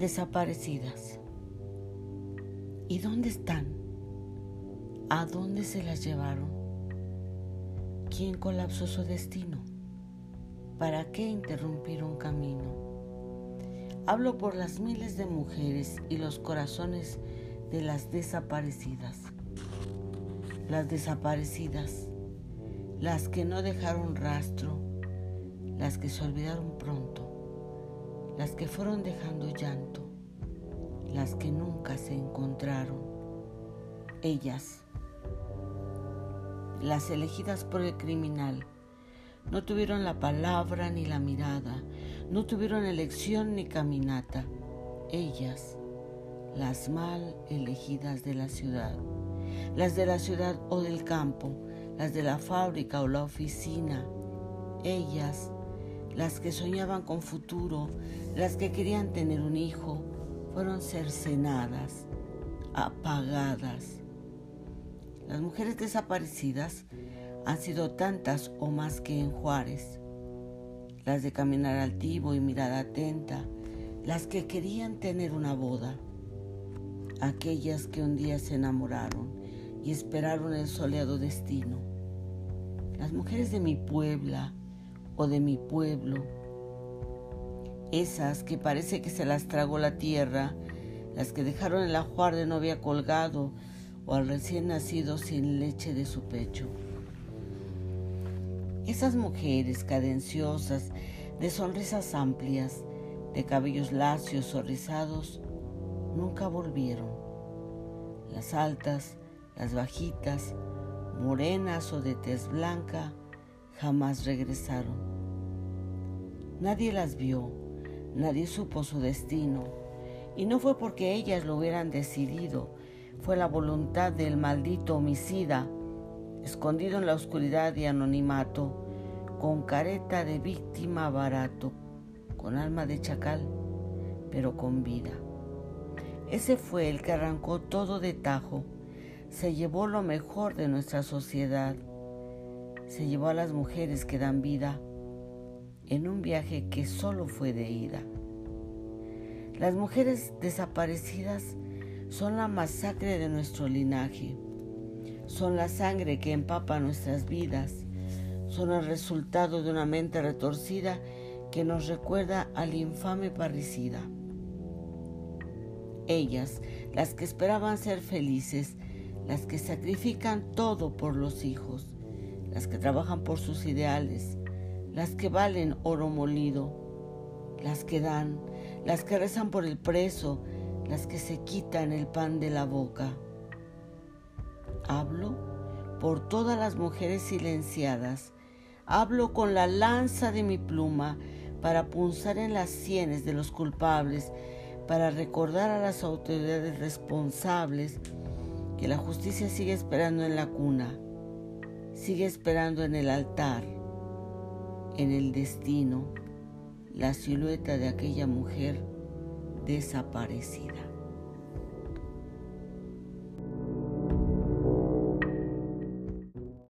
desaparecidas. ¿Y dónde están? ¿A dónde se las llevaron? ¿Quién colapsó su destino? ¿Para qué interrumpir un camino? Hablo por las miles de mujeres y los corazones de las desaparecidas. Las desaparecidas, las que no dejaron rastro, las que se olvidaron pronto, las que fueron dejando llanto, las que nunca se encontraron. Ellas, las elegidas por el criminal, no tuvieron la palabra ni la mirada, no tuvieron elección ni caminata. Ellas, las mal elegidas de la ciudad, las de la ciudad o del campo, las de la fábrica o la oficina. Ellas, las que soñaban con futuro, las que querían tener un hijo, fueron cercenadas, apagadas. Las mujeres desaparecidas han sido tantas o más que en Juárez. Las de caminar altivo y mirada atenta, las que querían tener una boda, aquellas que un día se enamoraron y esperaron el soleado destino. Las mujeres de mi puebla o de mi pueblo, esas que parece que se las tragó la tierra, las que dejaron el ajuar de novia colgado o al recién nacido sin leche de su pecho. Esas mujeres cadenciosas, de sonrisas amplias, de cabellos lacios o rizados, nunca volvieron. Las altas, las bajitas, morenas o de tez blanca, jamás regresaron. Nadie las vio, nadie supo su destino, y no fue porque ellas lo hubieran decidido, fue la voluntad del maldito homicida escondido en la oscuridad y anonimato, con careta de víctima barato, con alma de chacal, pero con vida. Ese fue el que arrancó todo de tajo, se llevó lo mejor de nuestra sociedad, se llevó a las mujeres que dan vida en un viaje que solo fue de ida. Las mujeres desaparecidas son la masacre de nuestro linaje son la sangre que empapa nuestras vidas, son el resultado de una mente retorcida que nos recuerda al infame parricida. Ellas, las que esperaban ser felices, las que sacrifican todo por los hijos, las que trabajan por sus ideales, las que valen oro molido, las que dan, las que rezan por el preso, las que se quitan el pan de la boca. Hablo por todas las mujeres silenciadas. Hablo con la lanza de mi pluma para punzar en las sienes de los culpables, para recordar a las autoridades responsables que la justicia sigue esperando en la cuna, sigue esperando en el altar, en el destino, la silueta de aquella mujer desaparecida.